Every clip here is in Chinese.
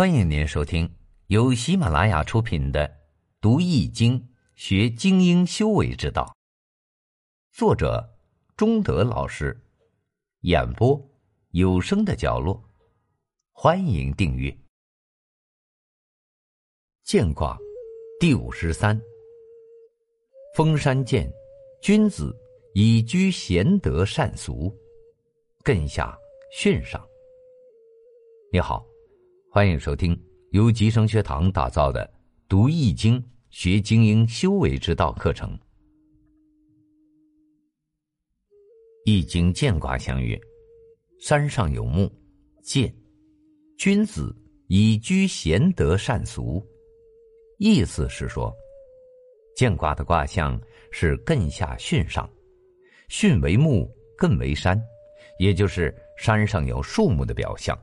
欢迎您收听由喜马拉雅出品的《读易经学精英修为之道》，作者中德老师，演播有声的角落。欢迎订阅。见卦第五十三：封山见，君子以居贤德善俗，艮下巽上。你好。欢迎收听由吉生学堂打造的《读易经学精英修为之道》课程。易经见卦相曰：“山上有木，见，君子以居贤德善俗。”意思是说，见卦的卦象是艮下巽上，巽为木，艮为山，也就是山上有树木的表象。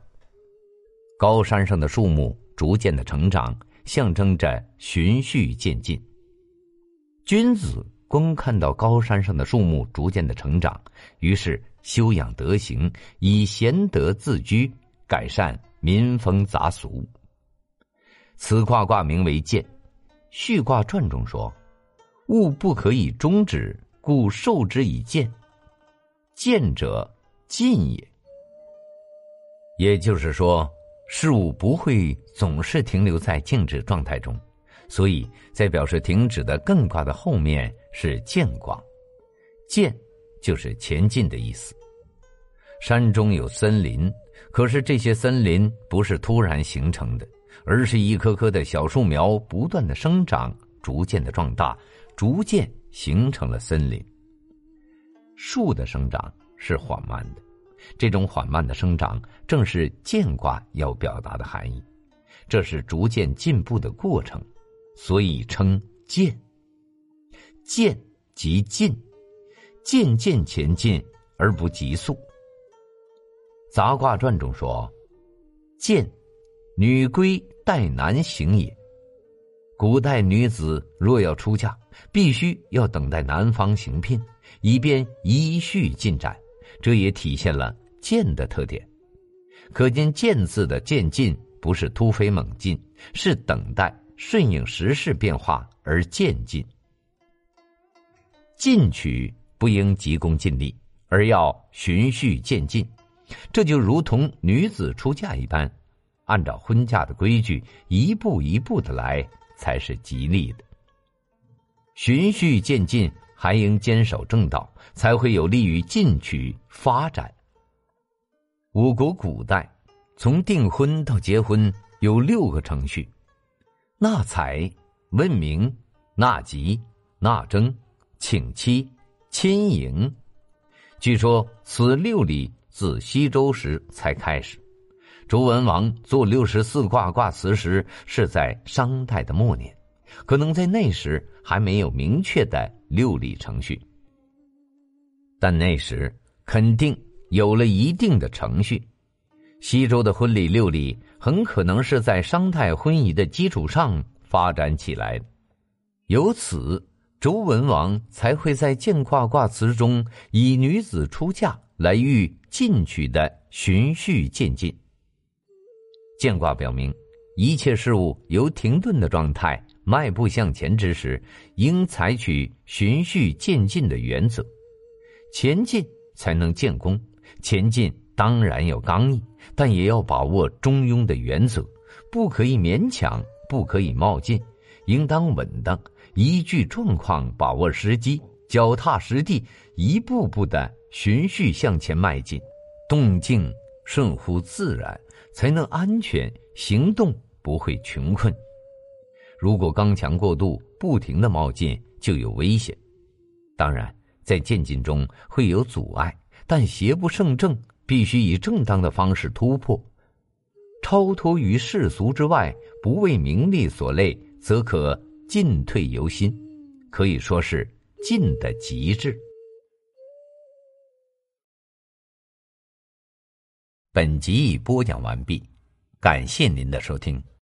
高山上的树木逐渐的成长，象征着循序渐进。君子观看到高山上的树木逐渐的成长，于是修养德行，以贤德自居，改善民风杂俗。此卦卦名为渐。序卦传中说：“物不可以终止，故受之以渐。渐者进也。”也就是说。事物不会总是停留在静止状态中，所以在表示停止的艮卦的后面是渐卦，渐就是前进的意思。山中有森林，可是这些森林不是突然形成的，而是一棵棵的小树苗不断的生长，逐渐的壮大，逐渐形成了森林。树的生长是缓慢的。这种缓慢的生长，正是渐卦要表达的含义。这是逐渐进步的过程，所以称渐。渐即进，渐渐前进而不急速。杂卦传中说：“渐，女归待男行也。”古代女子若要出嫁，必须要等待男方行聘，以便依序进展。这也体现了“渐”的特点，可见“渐”字的渐进不是突飞猛进，是等待、顺应时势变化而渐进。进取不应急功近利，而要循序渐进，这就如同女子出嫁一般，按照婚嫁的规矩，一步一步的来才是吉利的。循序渐进。还应坚守正道，才会有利于进取发展。我国古代从订婚到结婚有六个程序：纳采、问名、纳吉、纳征、请妻、亲迎。据说此六礼自西周时才开始。周文王做六十四卦卦辞时是在商代的末年。可能在那时还没有明确的六礼程序，但那时肯定有了一定的程序。西周的婚礼六礼很可能是在商代婚仪的基础上发展起来的，由此周文王才会在见卦卦辞中以女子出嫁来喻进取的循序渐进。见卦表明，一切事物由停顿的状态。迈步向前之时，应采取循序渐进的原则，前进才能建功。前进当然要刚毅，但也要把握中庸的原则，不可以勉强，不可以冒进，应当稳当，依据状况把握时机，脚踏实地，一步步的循序向前迈进，动静顺乎自然，才能安全行动，不会穷困。如果刚强过度，不停的冒进，就有危险。当然，在渐进中会有阻碍，但邪不胜正，必须以正当的方式突破。超脱于世俗之外，不为名利所累，则可进退由心，可以说是进的极致。本集已播讲完毕，感谢您的收听。